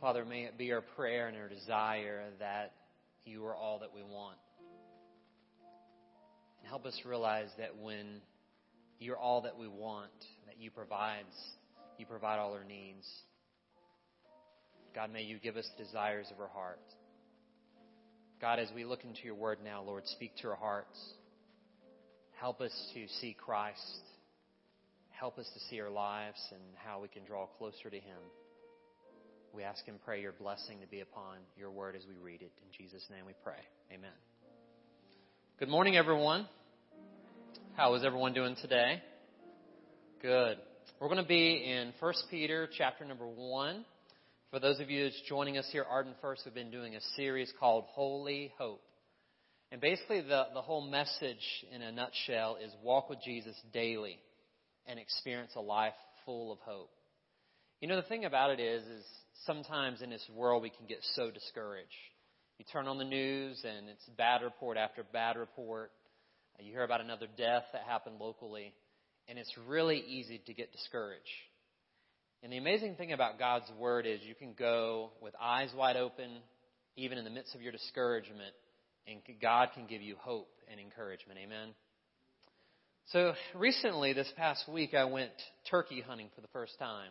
Father, may it be our prayer and our desire that you are all that we want. And help us realize that when you're all that we want, that you provides, you provide all our needs. God, may you give us the desires of our heart. God, as we look into your word now, Lord, speak to our hearts. Help us to see Christ. Help us to see our lives and how we can draw closer to Him. We ask and pray your blessing to be upon your word as we read it. In Jesus' name we pray. Amen. Good morning, everyone. How is everyone doing today? Good. We're going to be in 1 Peter chapter number 1. For those of you that's joining us here, Arden First, we've been doing a series called Holy Hope. And basically, the, the whole message in a nutshell is walk with Jesus daily and experience a life full of hope. You know, the thing about it is, is sometimes in this world we can get so discouraged. You turn on the news and it's bad report after bad report. Uh, you hear about another death that happened locally, and it's really easy to get discouraged. And the amazing thing about God's Word is you can go with eyes wide open, even in the midst of your discouragement, and God can give you hope and encouragement. Amen. So recently, this past week, I went turkey hunting for the first time.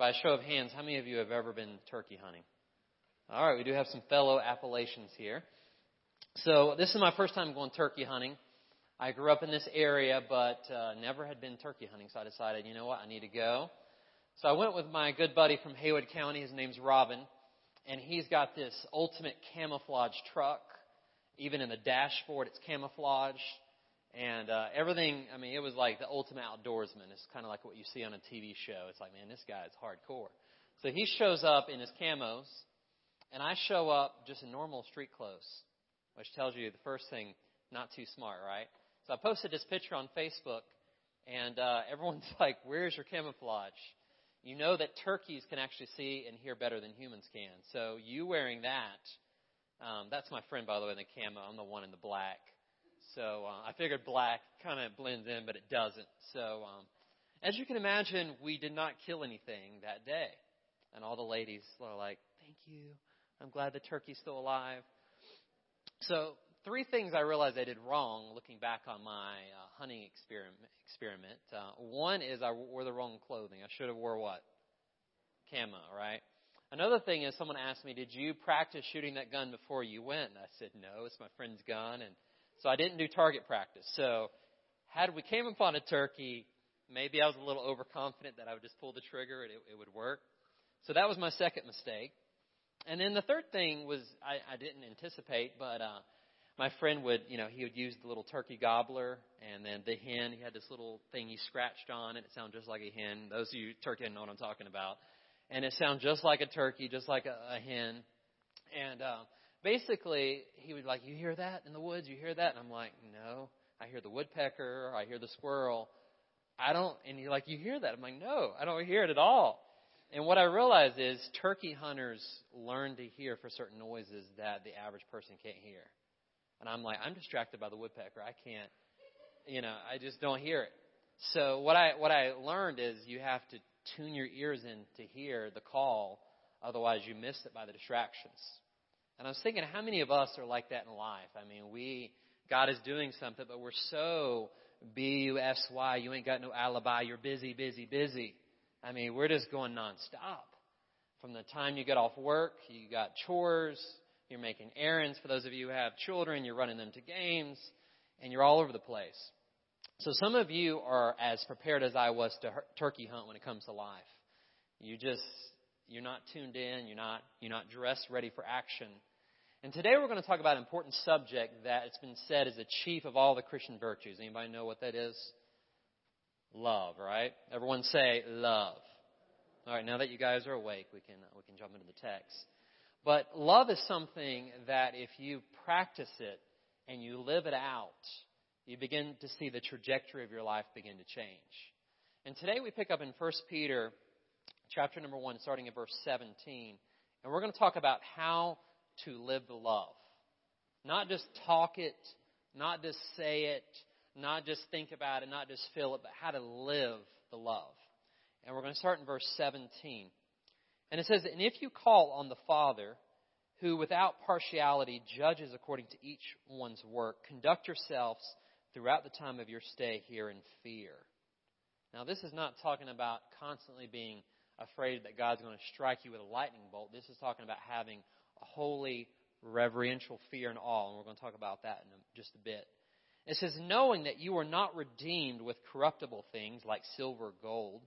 By a show of hands, how many of you have ever been turkey hunting? All right, we do have some fellow Appalachians here. So this is my first time going turkey hunting. I grew up in this area, but uh, never had been turkey hunting, so I decided, you know what, I need to go. So I went with my good buddy from Haywood County. His name's Robin, and he's got this ultimate camouflage truck. Even in the dashboard, it's camouflage. And uh, everything, I mean, it was like the ultimate outdoorsman. It's kind of like what you see on a TV show. It's like, man, this guy is hardcore. So he shows up in his camos, and I show up just in normal street clothes, which tells you the first thing, not too smart, right? So I posted this picture on Facebook, and uh, everyone's like, where's your camouflage? You know that turkeys can actually see and hear better than humans can. So you wearing that, um, that's my friend, by the way, in the camo. I'm the one in the black. So uh, I figured black kind of blends in, but it doesn't. So um, as you can imagine, we did not kill anything that day. And all the ladies were like, thank you. I'm glad the turkey's still alive. So three things I realized I did wrong looking back on my uh, hunting experiment. experiment. Uh, one is I wore the wrong clothing. I should have wore what? Camo, right? Another thing is someone asked me, did you practice shooting that gun before you went? And I said, no, it's my friend's gun. And so I didn't do target practice. So had we came upon a turkey, maybe I was a little overconfident that I would just pull the trigger and it, it would work. So that was my second mistake. And then the third thing was I, I didn't anticipate, but uh, my friend would, you know, he would use the little turkey gobbler, and then the hen. He had this little thing he scratched on, and it sounded just like a hen. Those of you turkey know what I'm talking about. And it sounded just like a turkey, just like a, a hen. And uh, basically, he would like, you hear that in the woods? You hear that? And I'm like, no. I hear the woodpecker. I hear the squirrel. I don't. And he's like, you hear that? I'm like, no, I don't hear it at all. And what I realized is turkey hunters learn to hear for certain noises that the average person can't hear. And I'm like, I'm distracted by the woodpecker. I can't, you know, I just don't hear it. So what I what I learned is you have to tune your ears in to hear the call, otherwise you miss it by the distractions. And I was thinking, how many of us are like that in life? I mean, we, God is doing something, but we're so B-U-S-Y, you ain't got no alibi, you're busy, busy, busy. I mean, we're just going nonstop. From the time you get off work, you got chores, you're making errands. For those of you who have children, you're running them to games, and you're all over the place. So some of you are as prepared as I was to turkey hunt when it comes to life. You just, you're not tuned in, you're not, you're not dressed ready for action. And today we're going to talk about an important subject that it's been said is the chief of all the Christian virtues. Anybody know what that is? Love, right? Everyone say love. All right, now that you guys are awake, we can we can jump into the text. But love is something that if you practice it and you live it out, you begin to see the trajectory of your life begin to change. And today we pick up in 1 Peter chapter number 1 starting at verse 17, and we're going to talk about how to live the love. Not just talk it, not just say it, not just think about it, not just feel it, but how to live the love. And we're going to start in verse 17. And it says, And if you call on the Father, who without partiality judges according to each one's work, conduct yourselves throughout the time of your stay here in fear. Now, this is not talking about constantly being afraid that God's going to strike you with a lightning bolt. This is talking about having holy, reverential fear and awe, and we're going to talk about that in just a bit. It says, knowing that you are not redeemed with corruptible things like silver or gold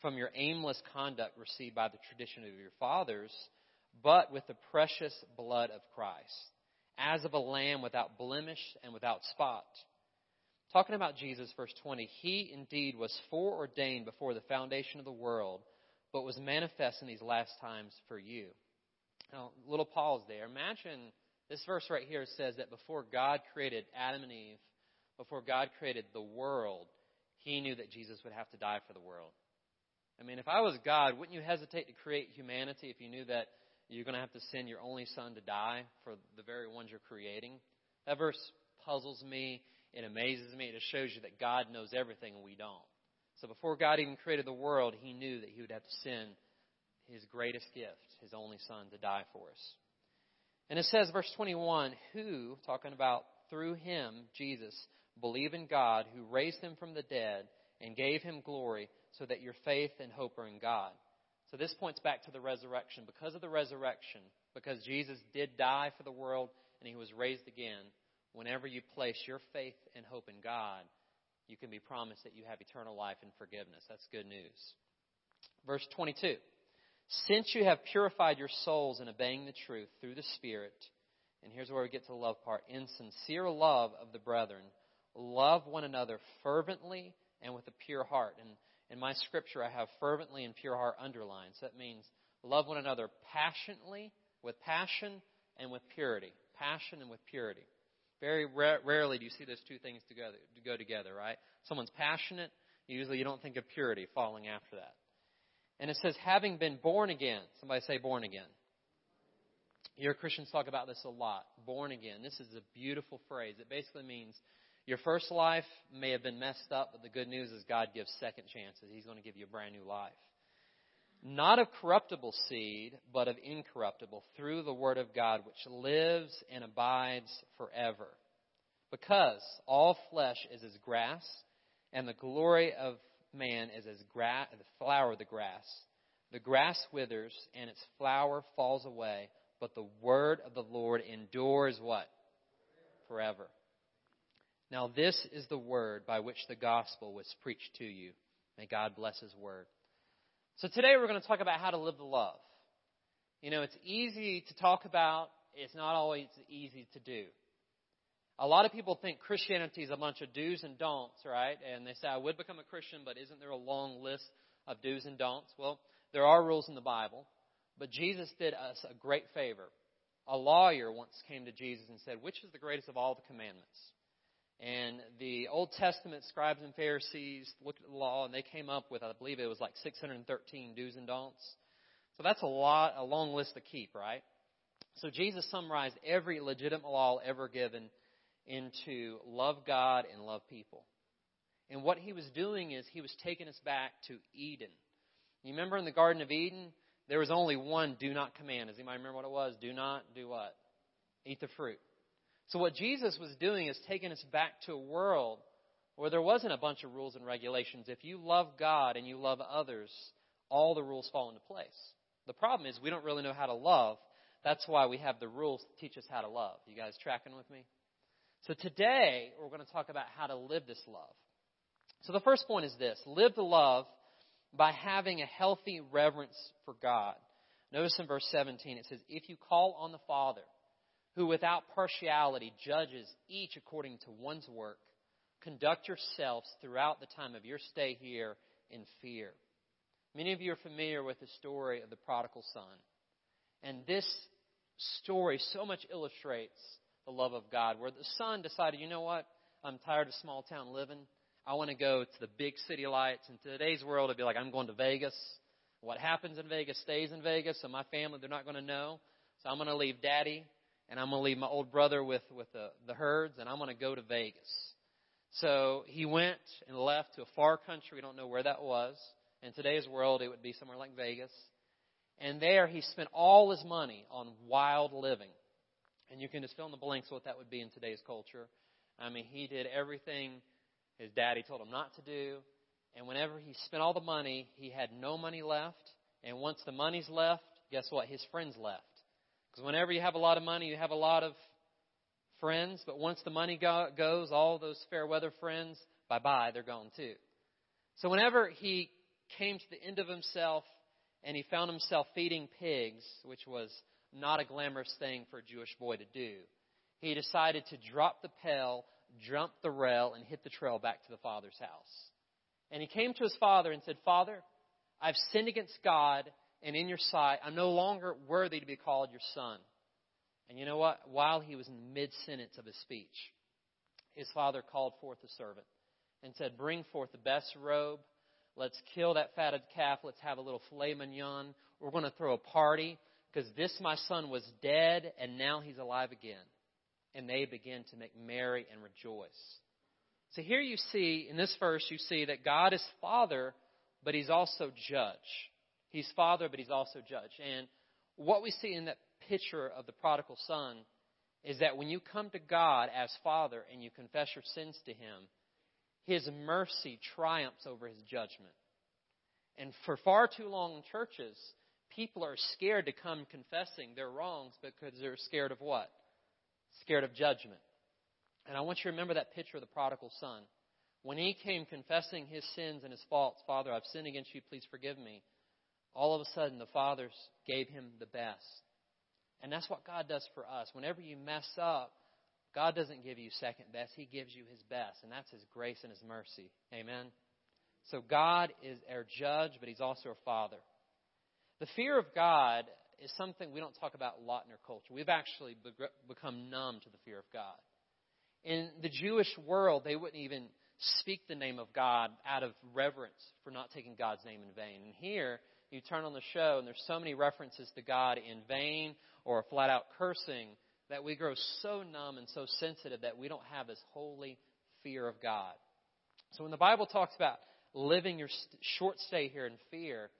from your aimless conduct received by the tradition of your fathers, but with the precious blood of Christ, as of a lamb without blemish and without spot. Talking about Jesus, verse 20, he indeed was foreordained before the foundation of the world, but was manifest in these last times for you. Now, little pause there. Imagine this verse right here says that before God created Adam and Eve, before God created the world, he knew that Jesus would have to die for the world. I mean, if I was God, wouldn't you hesitate to create humanity if you knew that you're going to have to send your only son to die for the very ones you're creating? That verse puzzles me. It amazes me. It just shows you that God knows everything and we don't. So before God even created the world, he knew that he would have to send his greatest gift, his only son, to die for us. And it says, verse 21, who, talking about through him, Jesus, believe in God who raised him from the dead and gave him glory so that your faith and hope are in God. So this points back to the resurrection. Because of the resurrection, because Jesus did die for the world and he was raised again, whenever you place your faith and hope in God, you can be promised that you have eternal life and forgiveness. That's good news. Verse 22. Since you have purified your souls in obeying the truth through the Spirit, and here's where we get to the love part, in sincere love of the brethren, love one another fervently and with a pure heart. And in my scripture, I have fervently and pure heart underlined. So that means love one another passionately, with passion, and with purity. Passion and with purity. Very ra- rarely do you see those two things together, to go together, right? Someone's passionate, usually you don't think of purity following after that. And it says, having been born again. Somebody say born again. You Christians talk about this a lot. Born again. This is a beautiful phrase. It basically means your first life may have been messed up, but the good news is God gives second chances. He's going to give you a brand new life. Not of corruptible seed, but of incorruptible, through the Word of God, which lives and abides forever. Because all flesh is as grass, and the glory of man is as gra- the flower of the grass. The grass withers and its flower falls away, but the word of the Lord endures what? Forever. Now, this is the word by which the gospel was preached to you. May God bless his word. So, today we're going to talk about how to live the love. You know, it's easy to talk about, it's not always easy to do. A lot of people think Christianity is a bunch of do's and don'ts, right? And they say, I would become a Christian, but isn't there a long list of do's and don'ts? Well, there are rules in the Bible, but Jesus did us a great favor. A lawyer once came to Jesus and said, Which is the greatest of all the commandments? And the Old Testament scribes and Pharisees looked at the law and they came up with, I believe it was like 613 do's and don'ts. So that's a lot, a long list to keep, right? So Jesus summarized every legitimate law ever given into love God and love people. And what he was doing is he was taking us back to Eden. You remember in the Garden of Eden, there was only one do not command. Does anybody remember what it was? Do not do what? Eat the fruit. So what Jesus was doing is taking us back to a world where there wasn't a bunch of rules and regulations. If you love God and you love others, all the rules fall into place. The problem is we don't really know how to love. That's why we have the rules to teach us how to love. You guys tracking with me? So today, we're going to talk about how to live this love. So the first point is this live the love by having a healthy reverence for God. Notice in verse 17 it says, If you call on the Father, who without partiality judges each according to one's work, conduct yourselves throughout the time of your stay here in fear. Many of you are familiar with the story of the prodigal son. And this story so much illustrates the love of God, where the son decided, you know what? I'm tired of small town living. I want to go to the big city lights. In today's world, it'd be like, I'm going to Vegas. What happens in Vegas stays in Vegas, so my family, they're not going to know. So I'm going to leave daddy, and I'm going to leave my old brother with, with the, the herds, and I'm going to go to Vegas. So he went and left to a far country. We don't know where that was. In today's world, it would be somewhere like Vegas. And there he spent all his money on wild living. And you can just fill in the blanks what that would be in today's culture. I mean, he did everything his daddy told him not to do. And whenever he spent all the money, he had no money left. And once the money's left, guess what? His friends left. Because whenever you have a lot of money, you have a lot of friends. But once the money go- goes, all those fair weather friends, bye bye, they're gone too. So whenever he came to the end of himself and he found himself feeding pigs, which was not a glamorous thing for a Jewish boy to do, he decided to drop the pail, jump the rail, and hit the trail back to the father's house. And he came to his father and said, Father, I've sinned against God and in your sight. I'm no longer worthy to be called your son. And you know what? While he was in the mid sentence of his speech, his father called forth a servant and said, Bring forth the best robe. Let's kill that fatted calf. Let's have a little filet mignon. We're going to throw a party because this, my son, was dead and now he's alive again. And they begin to make merry and rejoice. So here you see, in this verse, you see that God is Father, but He's also Judge. He's Father, but He's also Judge. And what we see in that picture of the prodigal son is that when you come to God as Father and you confess your sins to Him, His mercy triumphs over His judgment. And for far too long in churches, people are scared to come confessing their wrongs because they're scared of what? Scared of judgment. And I want you to remember that picture of the prodigal son. When he came confessing his sins and his faults, Father, I've sinned against you, please forgive me. All of a sudden, the fathers gave him the best. And that's what God does for us. Whenever you mess up, God doesn't give you second best. He gives you his best. And that's his grace and his mercy. Amen. So God is our judge, but he's also our father. The fear of God is something we don't talk about a lot in our culture. We've actually become numb to the fear of God. In the Jewish world, they wouldn't even speak the name of God out of reverence for not taking God's name in vain. And here, you turn on the show, and there's so many references to God in vain or flat out cursing that we grow so numb and so sensitive that we don't have this holy fear of God. So when the Bible talks about living your short stay here in fear,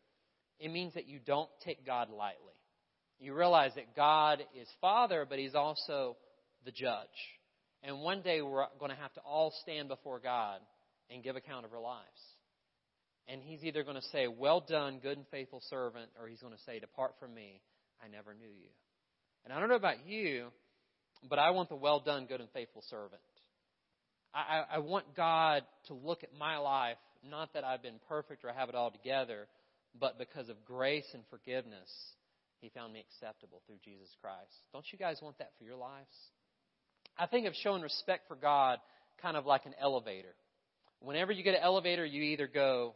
it means that you don't take God lightly. You realize that God is Father, but He's also the judge. And one day we're going to have to all stand before God and give account of our lives. And He's either going to say, Well done, good and faithful servant, or He's going to say, Depart from me, I never knew you. And I don't know about you, but I want the well done, good and faithful servant. I, I, I want God to look at my life, not that I've been perfect or I have it all together, but because of grace and forgiveness, He found me acceptable through Jesus Christ. Don't you guys want that for your lives? I think of showing respect for God kind of like an elevator. Whenever you get an elevator, you either go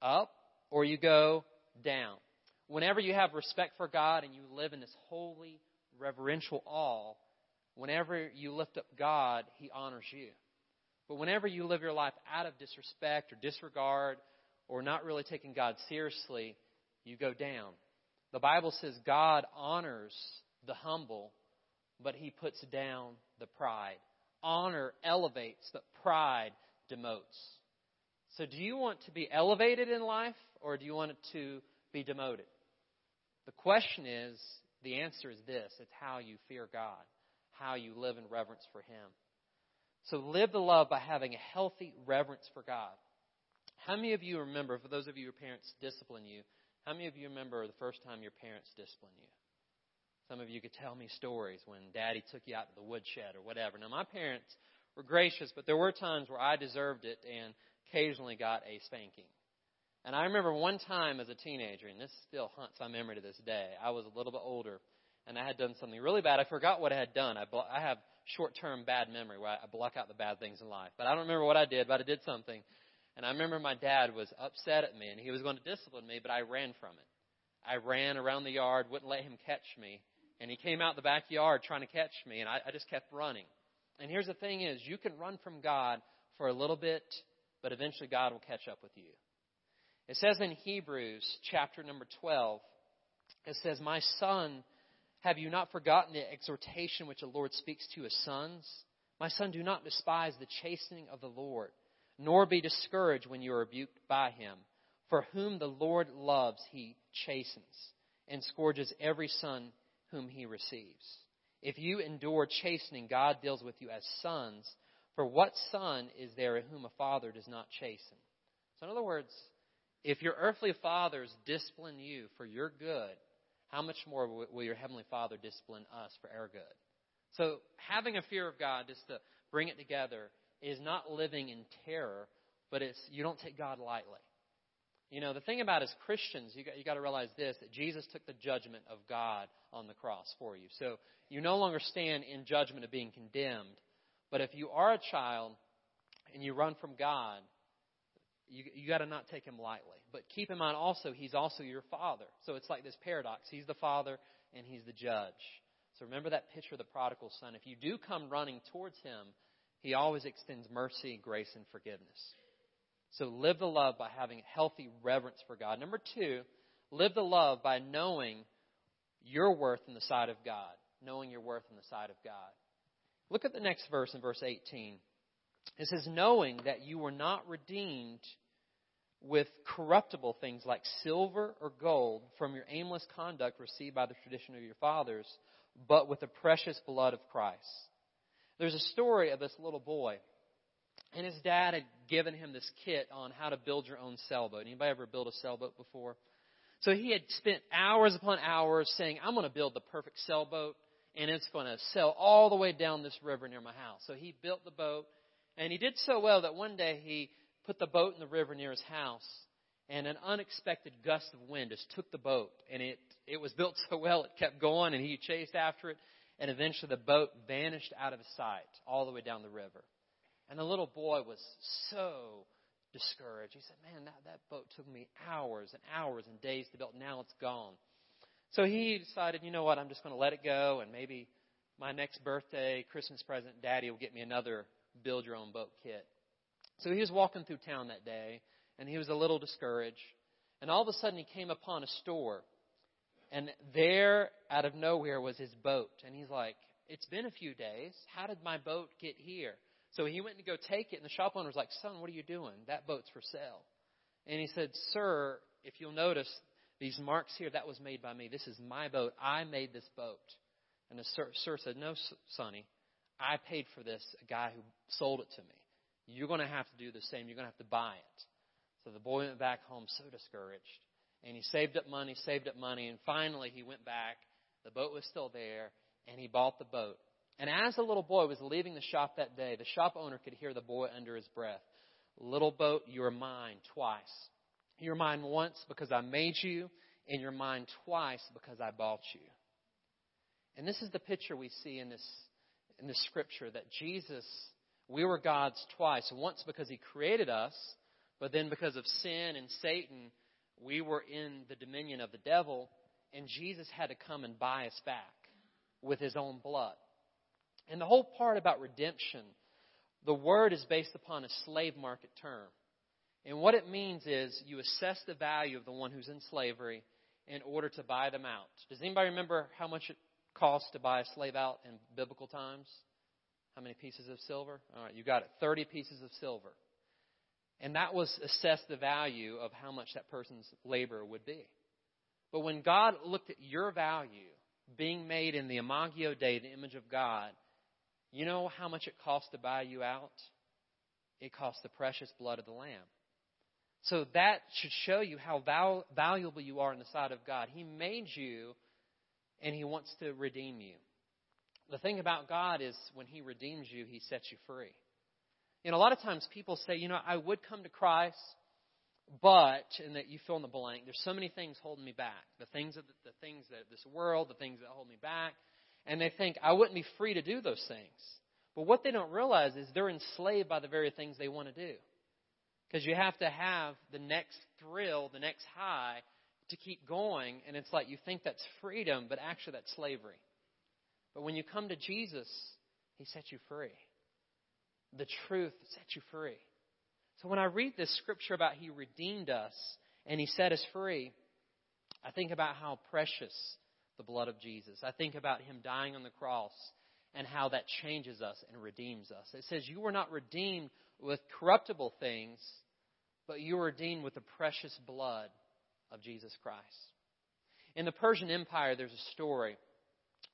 up or you go down. Whenever you have respect for God and you live in this holy, reverential awe, whenever you lift up God, He honors you. But whenever you live your life out of disrespect or disregard or not really taking God seriously, you go down. The Bible says God honors the humble, but he puts down the pride. Honor elevates, but pride demotes. So, do you want to be elevated in life, or do you want it to be demoted? The question is the answer is this it's how you fear God, how you live in reverence for Him. So, live the love by having a healthy reverence for God. How many of you remember, for those of you who parents discipline you, how many of you remember the first time your parents disciplined you? Some of you could tell me stories when daddy took you out to the woodshed or whatever. Now, my parents were gracious, but there were times where I deserved it and occasionally got a spanking. And I remember one time as a teenager, and this still haunts my memory to this day. I was a little bit older, and I had done something really bad. I forgot what I had done. I, I have short-term bad memory where I block out the bad things in life. But I don't remember what I did, but I did something. And I remember my dad was upset at me, and he was going to discipline me, but I ran from it. I ran around the yard, wouldn't let him catch me, and he came out the backyard trying to catch me, and I, I just kept running. And here's the thing is, you can run from God for a little bit, but eventually God will catch up with you. It says in Hebrews chapter number 12, it says, My son, have you not forgotten the exhortation which the Lord speaks to his sons? My son, do not despise the chastening of the Lord, nor be discouraged when you are rebuked by him. For whom the Lord loves, he chastens and scourges every son whom he receives. If you endure chastening, God deals with you as sons. For what son is there whom a father does not chasten? So, in other words, if your earthly fathers discipline you for your good, how much more will your heavenly Father discipline us for our good? So, having a fear of God, just to bring it together, is not living in terror, but it's you don't take God lightly. You know, the thing about as Christians, you got, you got to realize this that Jesus took the judgment of God on the cross for you. So you no longer stand in judgment of being condemned. But if you are a child and you run from God, you, you got to not take him lightly. But keep in mind also, he's also your father. So it's like this paradox. He's the father and he's the judge. So remember that picture of the prodigal son. If you do come running towards him, he always extends mercy, grace, and forgiveness. So live the love by having healthy reverence for God. Number two, live the love by knowing your worth in the sight of God. Knowing your worth in the sight of God. Look at the next verse in verse 18. It says, knowing that you were not redeemed with corruptible things like silver or gold from your aimless conduct received by the tradition of your fathers, but with the precious blood of Christ. There's a story of this little boy and his dad had given him this kit on how to build your own sailboat. Anybody ever built a sailboat before? So he had spent hours upon hours saying, I'm going to build the perfect sailboat, and it's going to sail all the way down this river near my house. So he built the boat, and he did so well that one day he put the boat in the river near his house, and an unexpected gust of wind just took the boat, and it, it was built so well it kept going, and he chased after it, and eventually the boat vanished out of sight all the way down the river. And the little boy was so discouraged. He said, Man, that, that boat took me hours and hours and days to build. Now it's gone. So he decided, you know what, I'm just going to let it go, and maybe my next birthday, Christmas present, Daddy will get me another build your own boat kit. So he was walking through town that day, and he was a little discouraged. And all of a sudden, he came upon a store. And there, out of nowhere, was his boat. And he's like, It's been a few days. How did my boat get here? So he went to go take it, and the shop owner was like, Son, what are you doing? That boat's for sale. And he said, Sir, if you'll notice, these marks here, that was made by me. This is my boat. I made this boat. And the sir, sir said, No, Sonny, I paid for this, a guy who sold it to me. You're going to have to do the same. You're going to have to buy it. So the boy went back home so discouraged. And he saved up money, saved up money, and finally he went back. The boat was still there, and he bought the boat. And as the little boy was leaving the shop that day, the shop owner could hear the boy under his breath Little boat, you're mine twice. You're mine once because I made you, and you're mine twice because I bought you. And this is the picture we see in this, in this scripture that Jesus, we were God's twice. Once because He created us, but then because of sin and Satan, we were in the dominion of the devil, and Jesus had to come and buy us back with His own blood. And the whole part about redemption, the word is based upon a slave market term. And what it means is you assess the value of the one who's in slavery in order to buy them out. Does anybody remember how much it cost to buy a slave out in biblical times? How many pieces of silver? All right, you got it. 30 pieces of silver. And that was assess the value of how much that person's labor would be. But when God looked at your value, being made in the Imago Dei, the image of God, you know how much it cost to buy you out? It cost the precious blood of the Lamb. So that should show you how val- valuable you are in the sight of God. He made you, and He wants to redeem you. The thing about God is when He redeems you, He sets you free. Know, a lot of times people say, you know, I would come to Christ, but, and that you fill in the blank, there's so many things holding me back. The things of the, the things that this world, the things that hold me back and they think, I wouldn't be free to do those things. But what they don't realize is they're enslaved by the very things they want to do. Because you have to have the next thrill, the next high to keep going. And it's like you think that's freedom, but actually that's slavery. But when you come to Jesus, He sets you free. The truth sets you free. So when I read this scripture about He redeemed us and He set us free, I think about how precious the blood of Jesus. I think about him dying on the cross and how that changes us and redeems us. It says, You were not redeemed with corruptible things, but you were redeemed with the precious blood of Jesus Christ. In the Persian Empire, there's a story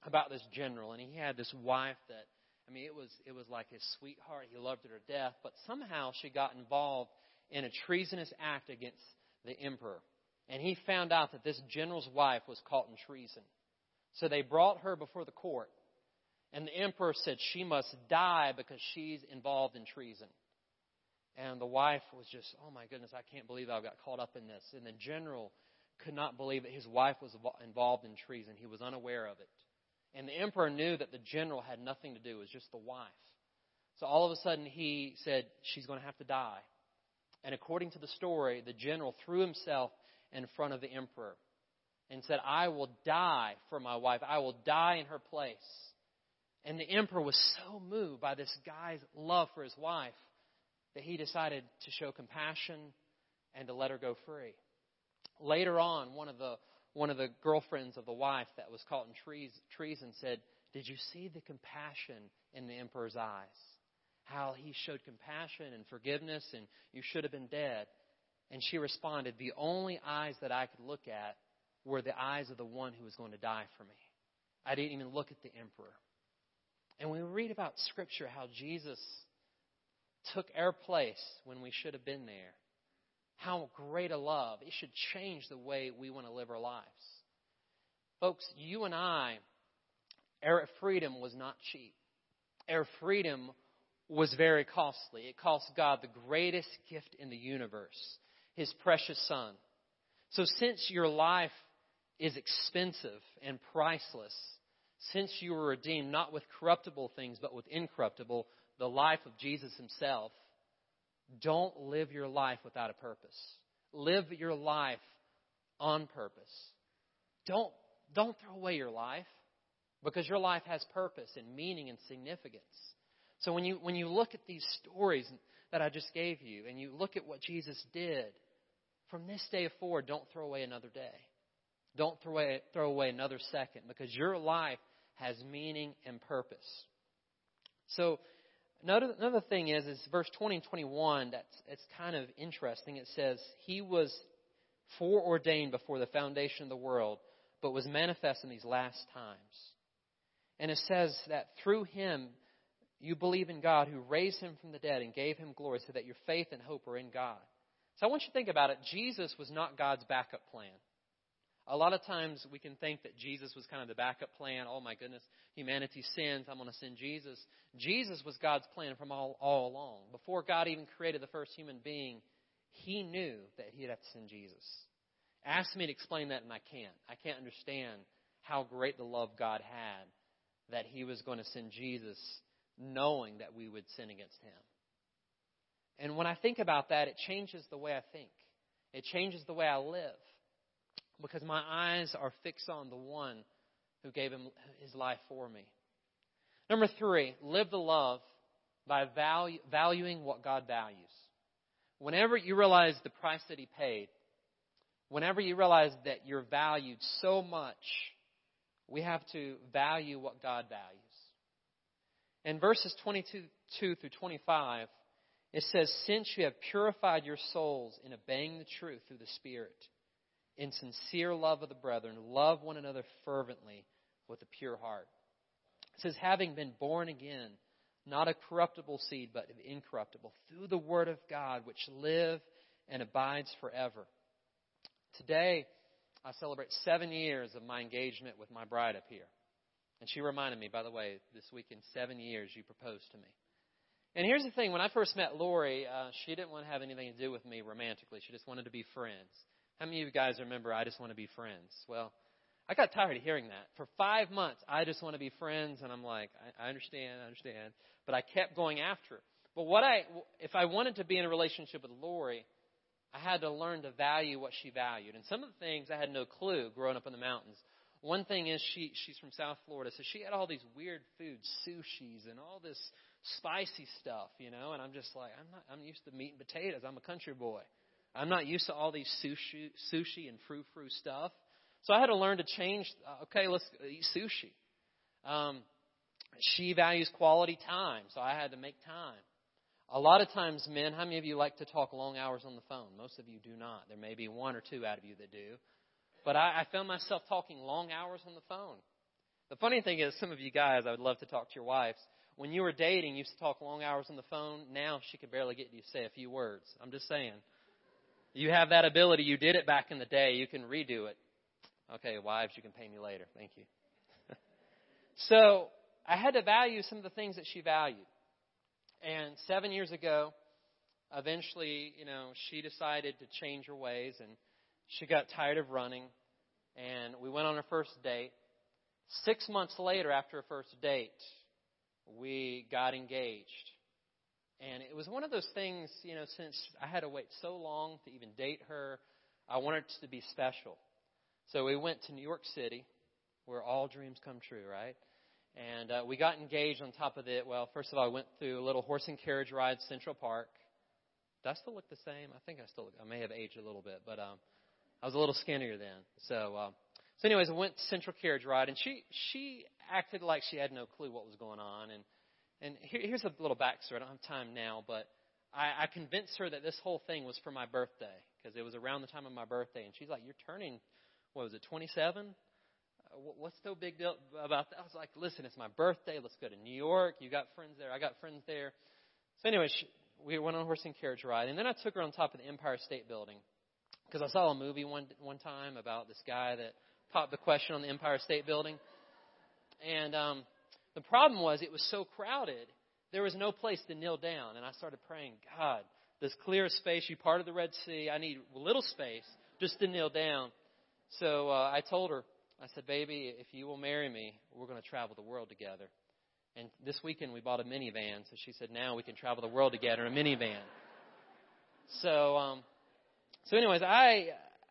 about this general, and he had this wife that, I mean, it was, it was like his sweetheart. He loved her to death, but somehow she got involved in a treasonous act against the emperor. And he found out that this general's wife was caught in treason. So they brought her before the court. And the emperor said she must die because she's involved in treason. And the wife was just, oh my goodness, I can't believe I got caught up in this. And the general could not believe that his wife was involved in treason. He was unaware of it. And the emperor knew that the general had nothing to do, it was just the wife. So all of a sudden he said, she's going to have to die. And according to the story, the general threw himself in front of the emperor and said, I will die for my wife. I will die in her place. And the emperor was so moved by this guy's love for his wife that he decided to show compassion and to let her go free. Later on, one of the one of the girlfriends of the wife that was caught in treason said, "Did you see the compassion in the emperor's eyes? How he showed compassion and forgiveness, and you should have been dead." And she responded, "The only eyes that I could look at were the eyes of the one who was going to die for me. I didn't even look at the emperor." And we read about Scripture how Jesus took our place when we should have been there. How great a love. It should change the way we want to live our lives. Folks, you and I, our freedom was not cheap. Our freedom was very costly. It cost God the greatest gift in the universe, His precious Son. So since your life is expensive and priceless, since you were redeemed not with corruptible things, but with incorruptible, the life of Jesus himself, don't live your life without a purpose. Live your life on purpose. Don't, don't throw away your life because your life has purpose and meaning and significance. So when you, when you look at these stories that I just gave you and you look at what Jesus did, from this day forward, don't throw away another day. Don't throw away, throw away another second because your life has meaning and purpose. So another, thing is, is verse 20 and 21, that's, it's kind of interesting. It says, He was foreordained before the foundation of the world, but was manifest in these last times. And it says that through him you believe in God who raised him from the dead and gave him glory so that your faith and hope are in God. So I want you to think about it. Jesus was not God's backup plan. A lot of times we can think that Jesus was kind of the backup plan. Oh my goodness, humanity sins. I'm going to send Jesus. Jesus was God's plan from all, all along. Before God even created the first human being, He knew that He'd have to send Jesus. Ask me to explain that, and I can't. I can't understand how great the love God had that He was going to send Jesus knowing that we would sin against Him. And when I think about that, it changes the way I think, it changes the way I live because my eyes are fixed on the one who gave him his life for me. Number three, live the love by value, valuing what God values. Whenever you realize the price that he paid, whenever you realize that you're valued so much, we have to value what God values. In verses 22 through 25, it says, Since you have purified your souls in obeying the truth through the Spirit, in sincere love of the brethren, love one another fervently with a pure heart. It says, having been born again, not a corruptible seed, but an incorruptible, through the word of God, which live and abides forever. Today, I celebrate seven years of my engagement with my bride up here. And she reminded me, by the way, this weekend, seven years you proposed to me. And here's the thing when I first met Lori, uh, she didn't want to have anything to do with me romantically. She just wanted to be friends. How many of you guys remember, I just want to be friends? Well, I got tired of hearing that. For five months, I just want to be friends, and I'm like, I, I understand, I understand. But I kept going after her. But what I, if I wanted to be in a relationship with Lori, I had to learn to value what she valued. And some of the things I had no clue growing up in the mountains. One thing is she she's from South Florida, so she had all these weird foods, sushis and all this spicy stuff, you know, and I'm just like, I'm not I'm used to meat and potatoes. I'm a country boy. I'm not used to all these sushi, sushi and frou frou stuff. So I had to learn to change. Uh, okay, let's eat sushi. Um, she values quality time, so I had to make time. A lot of times, men, how many of you like to talk long hours on the phone? Most of you do not. There may be one or two out of you that do. But I, I found myself talking long hours on the phone. The funny thing is, some of you guys, I would love to talk to your wives. When you were dating, you used to talk long hours on the phone. Now she could barely get you to say a few words. I'm just saying. You have that ability. You did it back in the day. You can redo it. Okay, wives, you can pay me later. Thank you. so I had to value some of the things that she valued. And seven years ago, eventually, you know, she decided to change her ways and she got tired of running. And we went on our first date. Six months later, after our first date, we got engaged. And it was one of those things, you know, since I had to wait so long to even date her, I wanted it to be special. So we went to New York City, where all dreams come true, right? And uh, we got engaged on top of it. Well, first of all, I went through a little horse and carriage ride, Central Park. Does I still look the same? I think I still look, I may have aged a little bit, but um, I was a little skinnier then. So, uh, so anyways, I went to Central Carriage Ride, and she she acted like she had no clue what was going on. And and here, here's a little backstory. I don't have time now, but I, I convinced her that this whole thing was for my birthday because it was around the time of my birthday, and she's like, "You're turning, what was it, 27? Uh, what's so big deal about that?" I was like, "Listen, it's my birthday. Let's go to New York. You got friends there. I got friends there." So anyway, she, we went on a horse and carriage ride, and then I took her on top of the Empire State Building because I saw a movie one one time about this guy that popped the question on the Empire State Building, and um, the problem was it was so crowded there was no place to kneel down, and I started praying, God, this clear space. You parted the Red Sea. I need a little space just to kneel down. So uh, I told her, I said, baby, if you will marry me, we're going to travel the world together. And this weekend we bought a minivan. So she said, now we can travel the world together in a minivan. So, um, so anyways, I,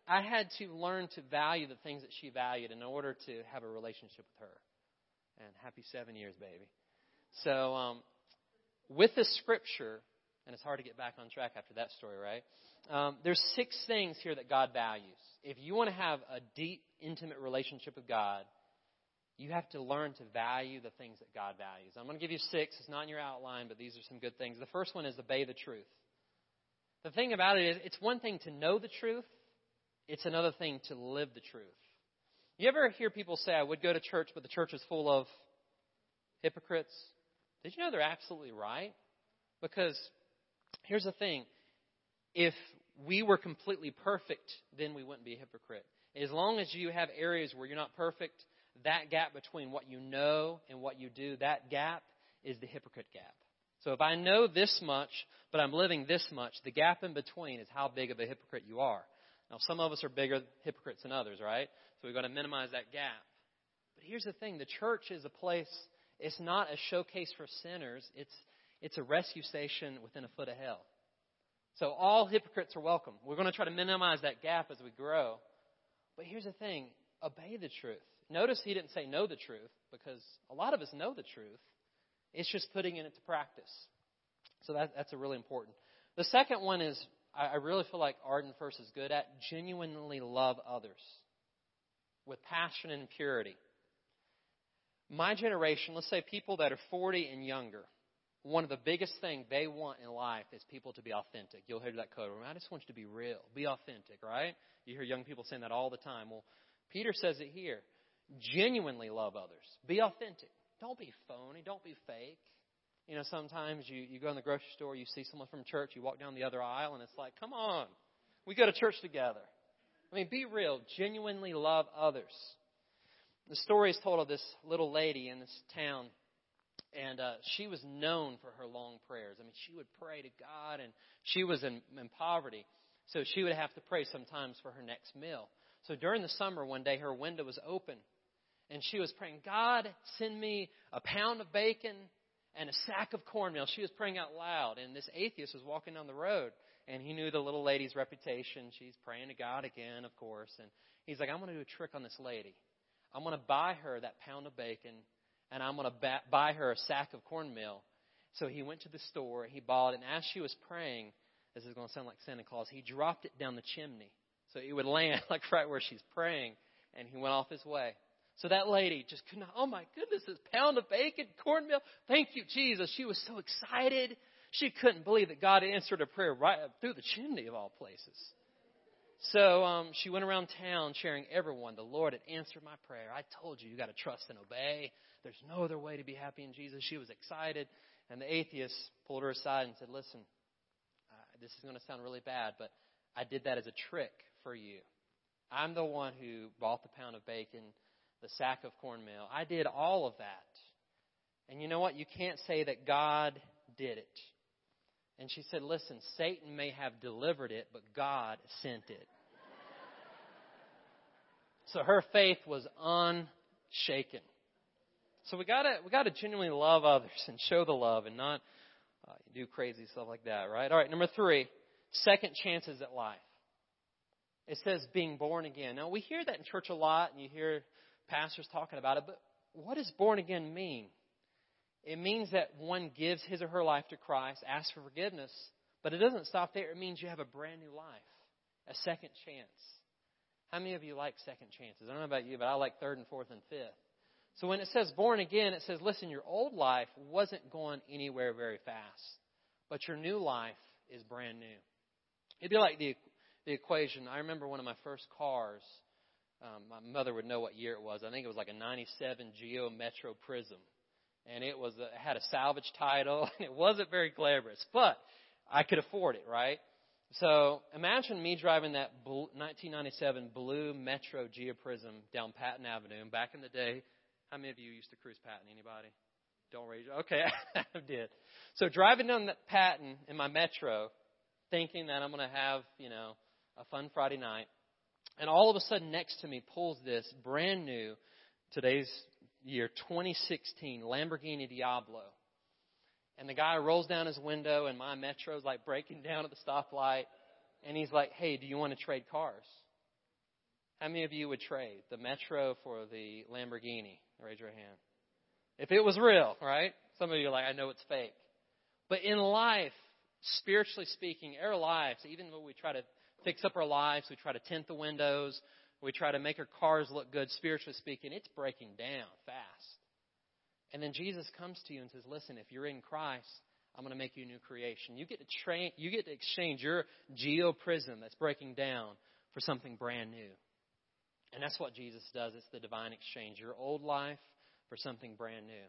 I had to learn to value the things that she valued in order to have a relationship with her. And happy seven years, baby. So, um, with the scripture, and it's hard to get back on track after that story, right? Um, there's six things here that God values. If you want to have a deep, intimate relationship with God, you have to learn to value the things that God values. I'm going to give you six. It's not in your outline, but these are some good things. The first one is obey the truth. The thing about it is, it's one thing to know the truth, it's another thing to live the truth. You ever hear people say, I would go to church, but the church is full of hypocrites? Did you know they're absolutely right? Because here's the thing if we were completely perfect, then we wouldn't be a hypocrite. As long as you have areas where you're not perfect, that gap between what you know and what you do, that gap is the hypocrite gap. So if I know this much, but I'm living this much, the gap in between is how big of a hypocrite you are. Now, some of us are bigger hypocrites than others, right? So we've got to minimize that gap. But here's the thing the church is a place, it's not a showcase for sinners, it's, it's a rescue station within a foot of hell. So all hypocrites are welcome. We're going to try to minimize that gap as we grow. But here's the thing obey the truth. Notice he didn't say know the truth because a lot of us know the truth. It's just putting it into practice. So that, that's a really important. The second one is I, I really feel like Arden First is good at genuinely love others with passion and purity. My generation, let's say people that are 40 and younger, one of the biggest things they want in life is people to be authentic. You'll hear that code. I just want you to be real. Be authentic, right? You hear young people saying that all the time. Well, Peter says it here. Genuinely love others. Be authentic. Don't be phony. Don't be fake. You know, sometimes you, you go in the grocery store, you see someone from church, you walk down the other aisle, and it's like, come on, we go to church together. I mean, be real. Genuinely love others. The story is told of this little lady in this town, and uh, she was known for her long prayers. I mean, she would pray to God, and she was in, in poverty, so she would have to pray sometimes for her next meal. So during the summer, one day, her window was open, and she was praying, God, send me a pound of bacon and a sack of cornmeal. She was praying out loud, and this atheist was walking down the road, and he knew the little lady's reputation. She's praying to God again, of course, and he's like, I'm going to do a trick on this lady. I'm going to buy her that pound of bacon, and I'm going to buy her a sack of cornmeal. So he went to the store, he bought it, and as she was praying, this is going to sound like Santa Claus, he dropped it down the chimney. So it would land like right where she's praying, and he went off his way. So that lady just could not, oh my goodness, this pound of bacon, cornmeal. Thank you, Jesus. She was so excited. She couldn't believe that God answered her prayer right through the chimney of all places. So um, she went around town sharing everyone, the Lord had answered my prayer. I told you, you got to trust and obey. There's no other way to be happy in Jesus. She was excited. And the atheist pulled her aside and said, Listen, uh, this is going to sound really bad, but I did that as a trick for you. I'm the one who bought the pound of bacon, the sack of cornmeal. I did all of that. And you know what? You can't say that God did it. And she said, Listen, Satan may have delivered it, but God sent it. so her faith was unshaken. So we gotta we gotta genuinely love others and show the love and not uh, do crazy stuff like that, right? All right, number three, second chances at life. It says being born again. Now we hear that in church a lot, and you hear pastors talking about it. But what does born again mean? It means that one gives his or her life to Christ, asks for forgiveness, but it doesn't stop there. It means you have a brand new life, a second chance. How many of you like second chances? I don't know about you, but I like third and fourth and fifth. So when it says born again, it says, listen, your old life wasn't going anywhere very fast, but your new life is brand new. It'd be like the, the equation. I remember one of my first cars. Um, my mother would know what year it was. I think it was like a 97 Geo Metro Prism and it was a, had a salvage title, and it wasn't very glamorous, but I could afford it, right? So imagine me driving that 1997 blue Metro Geoprism down Patton Avenue. And back in the day, how many of you used to cruise Patton? Anybody? Don't raise your Okay, I did. So driving down that Patton in my Metro, thinking that I'm going to have, you know, a fun Friday night. And all of a sudden next to me pulls this brand new, today's year 2016 Lamborghini Diablo. And the guy rolls down his window, and my Metro's like breaking down at the stoplight. And he's like, Hey, do you want to trade cars? How many of you would trade the Metro for the Lamborghini? Raise your hand. If it was real, right? Some of you are like, I know it's fake. But in life, spiritually speaking, our lives, even though we try to fix up our lives, we try to tint the windows, we try to make our cars look good, spiritually speaking, it's breaking down fast. And then Jesus comes to you and says, Listen, if you're in Christ, I'm going to make you a new creation. You get to train, you get to exchange your geo prism that's breaking down for something brand new. And that's what Jesus does. It's the divine exchange. Your old life for something brand new.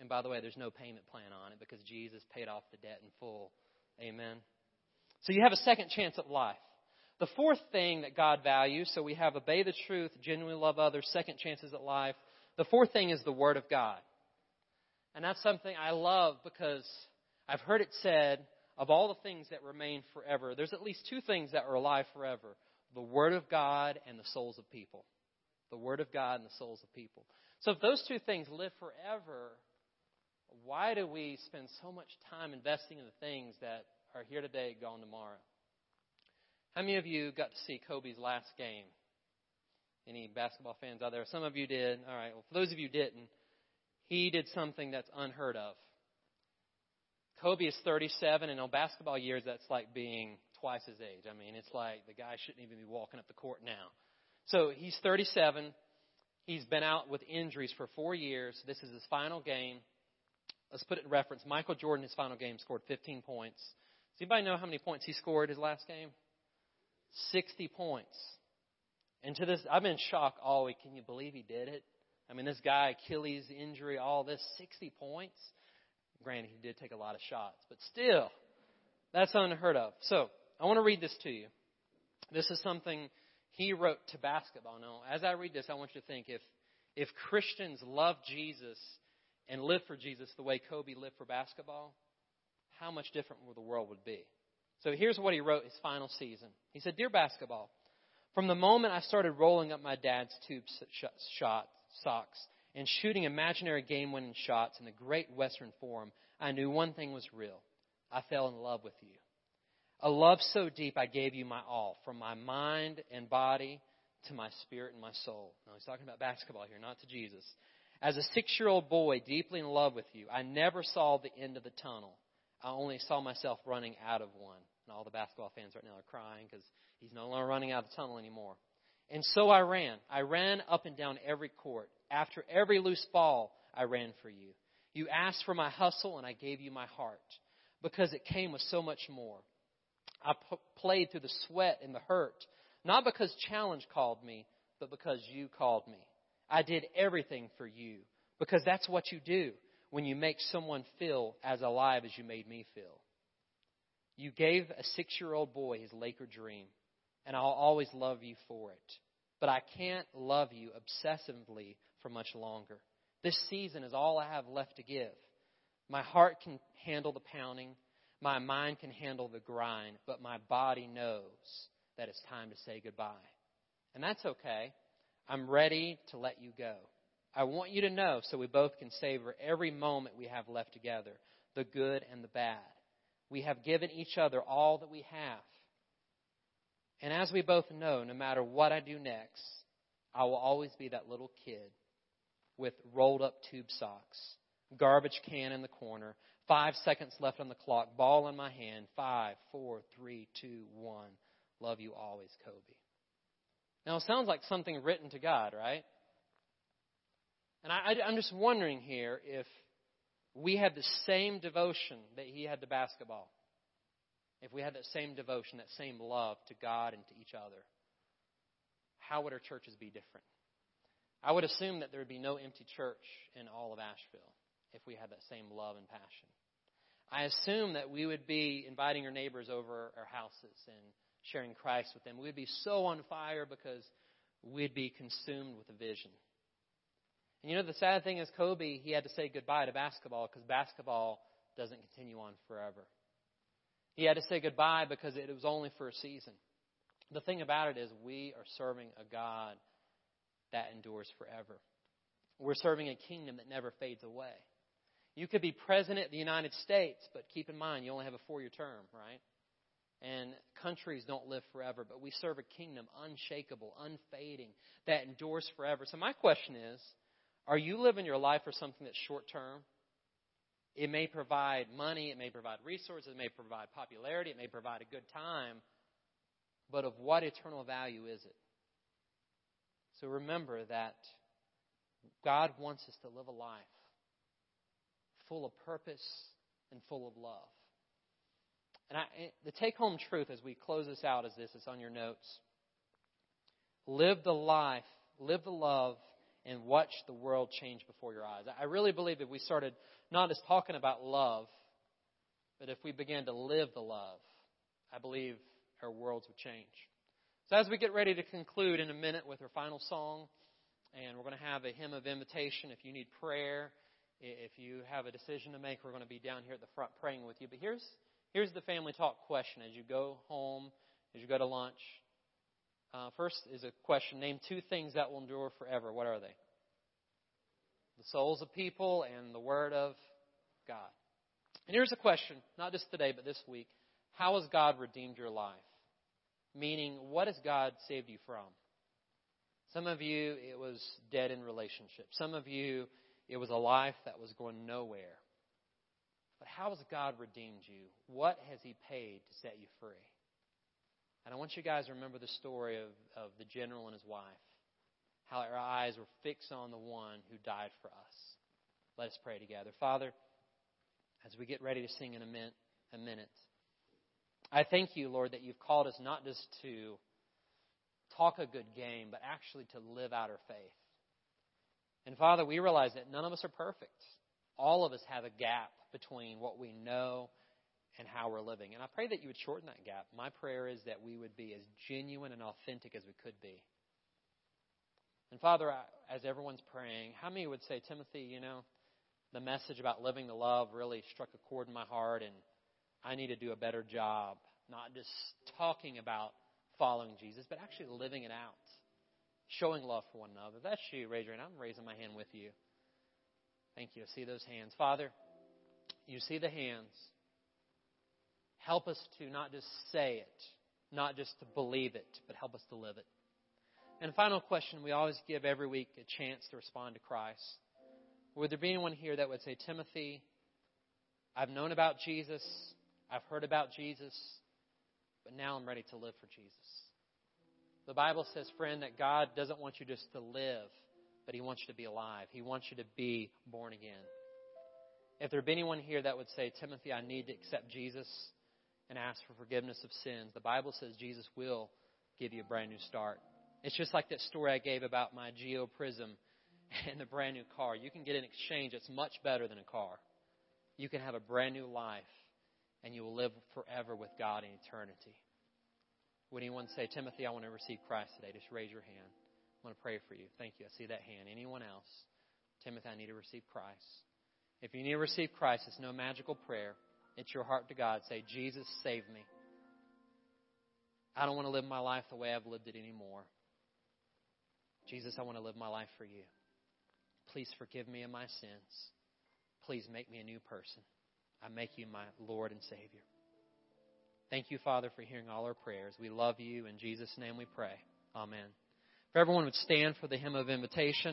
And by the way, there's no payment plan on it because Jesus paid off the debt in full. Amen. So you have a second chance at life. The fourth thing that God values, so we have obey the truth, genuinely love others, second chances at life. The fourth thing is the Word of God. And that's something I love because I've heard it said of all the things that remain forever, there's at least two things that are alive forever the Word of God and the souls of people. The Word of God and the souls of people. So if those two things live forever, why do we spend so much time investing in the things that are here today, gone tomorrow? How many of you got to see Kobe's last game? Any basketball fans out there? Some of you did. All right. Well, for those of you didn't, he did something that's unheard of. Kobe is 37, and on basketball years, that's like being twice his age. I mean, it's like the guy shouldn't even be walking up the court now. So he's 37. He's been out with injuries for four years. This is his final game. Let's put it in reference. Michael Jordan, his final game, scored 15 points. Does anybody know how many points he scored his last game? 60 points. And to this, I've been shocked all week. Can you believe he did it? I mean, this guy, Achilles injury, all this, 60 points. Granted, he did take a lot of shots, but still, that's unheard of. So, I want to read this to you. This is something he wrote to basketball. Now, as I read this, I want you to think if, if Christians love Jesus and live for Jesus the way Kobe lived for basketball, how much different the world would be. So here's what he wrote his final season. He said, Dear basketball, from the moment I started rolling up my dad's tube shot, socks and shooting imaginary game winning shots in the great Western Forum, I knew one thing was real. I fell in love with you. A love so deep I gave you my all, from my mind and body to my spirit and my soul. Now he's talking about basketball here, not to Jesus. As a six year old boy, deeply in love with you, I never saw the end of the tunnel. I only saw myself running out of one. And all the basketball fans right now are crying because he's no longer running out of the tunnel anymore. And so I ran. I ran up and down every court. After every loose ball, I ran for you. You asked for my hustle, and I gave you my heart because it came with so much more. I p- played through the sweat and the hurt, Not because challenge called me, but because you called me. I did everything for you because that's what you do when you make someone feel as alive as you made me feel. You gave a six year old boy his Laker dream, and I'll always love you for it. But I can't love you obsessively for much longer. This season is all I have left to give. My heart can handle the pounding, my mind can handle the grind, but my body knows that it's time to say goodbye. And that's okay. I'm ready to let you go. I want you to know so we both can savor every moment we have left together, the good and the bad. We have given each other all that we have. And as we both know, no matter what I do next, I will always be that little kid with rolled up tube socks, garbage can in the corner, five seconds left on the clock, ball in my hand, five, four, three, two, one. Love you always, Kobe. Now, it sounds like something written to God, right? And I, am just wondering here if we had the same devotion that he had to basketball, if we had that same devotion, that same love to God and to each other, how would our churches be different? I would assume that there would be no empty church in all of Asheville if we had that same love and passion. I assume that we would be inviting our neighbors over our houses and sharing Christ with them. We'd be so on fire because we'd be consumed with a vision. And you know, the sad thing is, Kobe, he had to say goodbye to basketball because basketball doesn't continue on forever. He had to say goodbye because it was only for a season. The thing about it is, we are serving a God that endures forever. We're serving a kingdom that never fades away. You could be president of the United States, but keep in mind, you only have a four year term, right? And countries don't live forever, but we serve a kingdom unshakable, unfading, that endures forever. So, my question is are you living your life for something that's short term? It may provide money, it may provide resources, it may provide popularity, it may provide a good time, but of what eternal value is it? So remember that God wants us to live a life full of purpose and full of love. And I, the take home truth as we close this out is this it's on your notes. Live the life, live the love, and watch the world change before your eyes. I really believe if we started not just talking about love, but if we began to live the love, I believe our worlds would change. So as we get ready to conclude in a minute with our final song, and we're going to have a hymn of invitation. If you need prayer, if you have a decision to make, we're going to be down here at the front praying with you. But here's here's the family talk question as you go home, as you go to lunch. Uh, first is a question: Name two things that will endure forever. What are they? The souls of people and the Word of God. And here's a question, not just today, but this week: How has God redeemed your life? Meaning, what has God saved you from? Some of you, it was dead in relationships. Some of you, it was a life that was going nowhere. But how has God redeemed you? What has He paid to set you free? And I want you guys to remember the story of, of the general and his wife. How our eyes were fixed on the one who died for us. Let us pray together. Father, as we get ready to sing in a minute, a minute I thank you, Lord, that you've called us not just to talk a good game, but actually to live out our faith. And Father, we realize that none of us are perfect. All of us have a gap between what we know and how we're living. And I pray that you would shorten that gap. My prayer is that we would be as genuine and authentic as we could be. And Father, as everyone's praying, how many would say, Timothy, you know, the message about living the love really struck a chord in my heart and I need to do a better job, not just talking about following Jesus, but actually living it out, showing love for one another. If that's you, raise your hand. I'm raising my hand with you. Thank you. I see those hands. Father, you see the hands. Help us to not just say it, not just to believe it, but help us to live it. And final question we always give every week a chance to respond to Christ. Would there be anyone here that would say, Timothy, I've known about Jesus. I've heard about Jesus, but now I'm ready to live for Jesus. The Bible says, friend, that God doesn't want you just to live, but He wants you to be alive. He wants you to be born again. If there be anyone here that would say, Timothy, I need to accept Jesus and ask for forgiveness of sins, the Bible says Jesus will give you a brand new start. It's just like that story I gave about my Geo Prism and the brand new car. You can get an exchange that's much better than a car. You can have a brand new life, and you will live forever with God in eternity. Would anyone say, Timothy, I want to receive Christ today? Just raise your hand. I want to pray for you. Thank you. I see that hand. Anyone else? Timothy, I need to receive Christ. If you need to receive Christ, it's no magical prayer. It's your heart to God. Say, Jesus, save me. I don't want to live my life the way I've lived it anymore. Jesus, I want to live my life for you. Please forgive me of my sins. Please make me a new person. I make you my Lord and Savior. Thank you, Father, for hearing all our prayers. We love you. In Jesus' name we pray. Amen. If everyone would stand for the hymn of invitation.